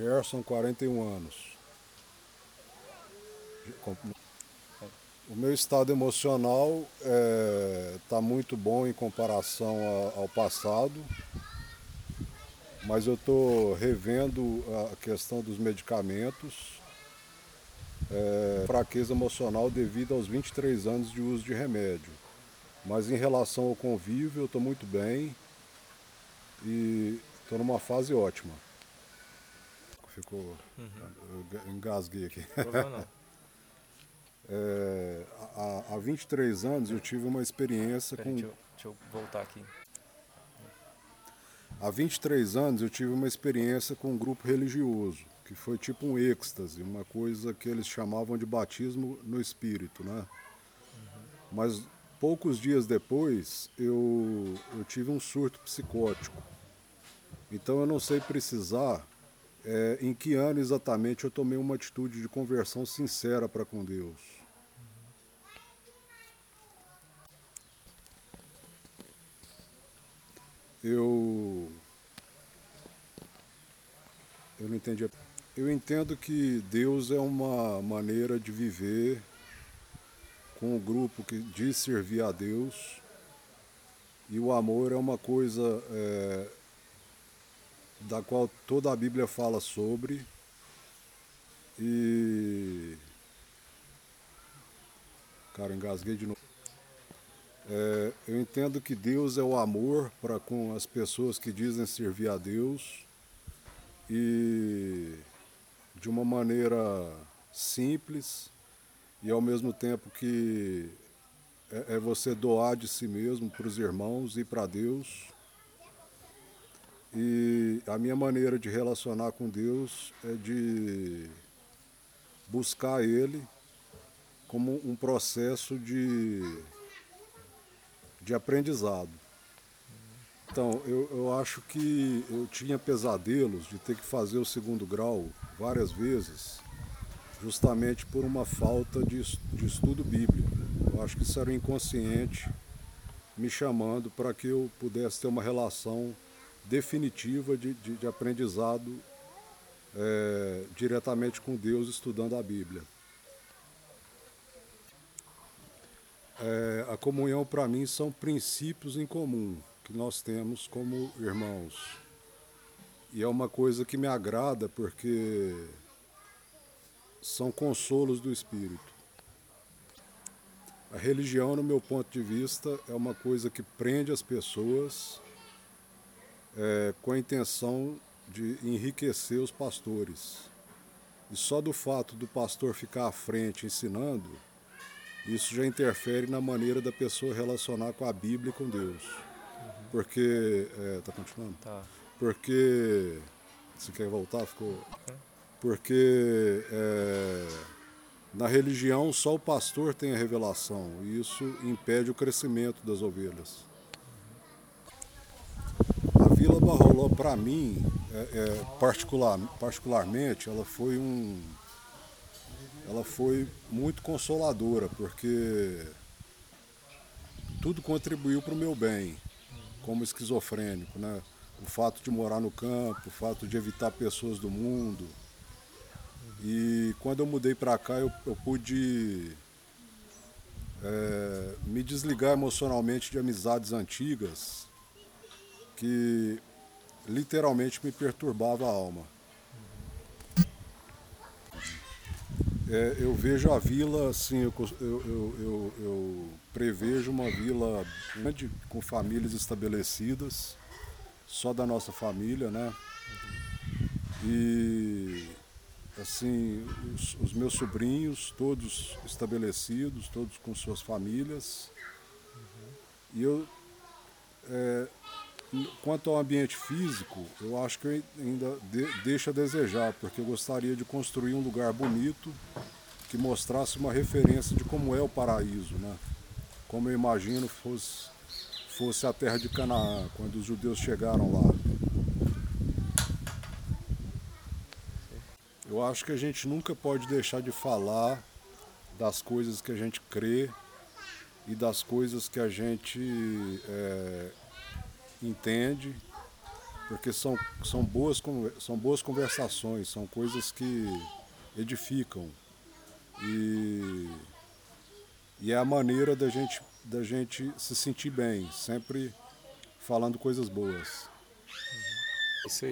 Gerson, 41 anos. O meu estado emocional está é, tá muito bom em comparação a, ao passado, mas eu estou revendo a questão dos medicamentos. É, fraqueza emocional devido aos 23 anos de uso de remédio. Mas em relação ao convívio, eu estou muito bem e estou numa fase ótima. Ficou. Uhum. Eu engasguei aqui. Não. É, há, há 23 anos eu tive uma experiência Pera, com. Deixa eu, deixa eu voltar aqui. Há 23 anos eu tive uma experiência com um grupo religioso, que foi tipo um êxtase, uma coisa que eles chamavam de batismo no espírito, né? Uhum. Mas poucos dias depois eu, eu tive um surto psicótico. Então eu não sei precisar é, em que ano exatamente eu tomei uma atitude de conversão sincera para com Deus. eu eu não entendi. Eu entendo que Deus é uma maneira de viver com o um grupo que diz servir a Deus e o amor é uma coisa é, da qual toda a Bíblia fala sobre. E cara engasguei de novo. É, eu entendo que Deus é o amor para com as pessoas que dizem servir a Deus. E de uma maneira simples e ao mesmo tempo que é, é você doar de si mesmo para os irmãos e para Deus. E a minha maneira de relacionar com Deus é de buscar Ele como um processo de de aprendizado. Então, eu, eu acho que eu tinha pesadelos de ter que fazer o segundo grau várias vezes, justamente por uma falta de, de estudo bíblico. Eu acho que isso era inconsciente me chamando para que eu pudesse ter uma relação definitiva de, de, de aprendizado é, diretamente com Deus estudando a Bíblia. É, a comunhão para mim são princípios em comum que nós temos como irmãos. E é uma coisa que me agrada porque são consolos do Espírito. A religião, no meu ponto de vista, é uma coisa que prende as pessoas é, com a intenção de enriquecer os pastores. E só do fato do pastor ficar à frente ensinando, isso já interfere na maneira da pessoa relacionar com a Bíblia e com Deus. Uhum. Porque. É, tá continuando? Tá. Porque. Você quer voltar? Ficou. Porque é, na religião só o pastor tem a revelação e isso impede o crescimento das ovelhas. A Barroló, para mim, é, é, particular, particularmente, ela foi um ela foi muito consoladora, porque tudo contribuiu para o meu bem, como esquizofrênico, né? O fato de morar no campo, o fato de evitar pessoas do mundo. E quando eu mudei para cá, eu, eu pude é, me desligar emocionalmente de amizades antigas que literalmente me perturbavam a alma. É, eu vejo a vila, assim, eu, eu, eu, eu, prevejo uma vila grande, com famílias estabelecidas, só da nossa família, né? E, assim, os, os meus sobrinhos, todos estabelecidos, todos com suas famílias. E eu, é, quanto ao ambiente físico, eu acho que ainda de, deixa a desejar, porque eu gostaria de construir um lugar bonito que mostrasse uma referência de como é o paraíso, né? Como eu imagino fosse, fosse a terra de Canaã, quando os judeus chegaram lá. Eu acho que a gente nunca pode deixar de falar das coisas que a gente crê e das coisas que a gente é, entende porque são, são, boas, são boas conversações, são coisas que edificam. E, e é a maneira da gente, da gente se sentir bem, sempre falando coisas boas. Isso aí.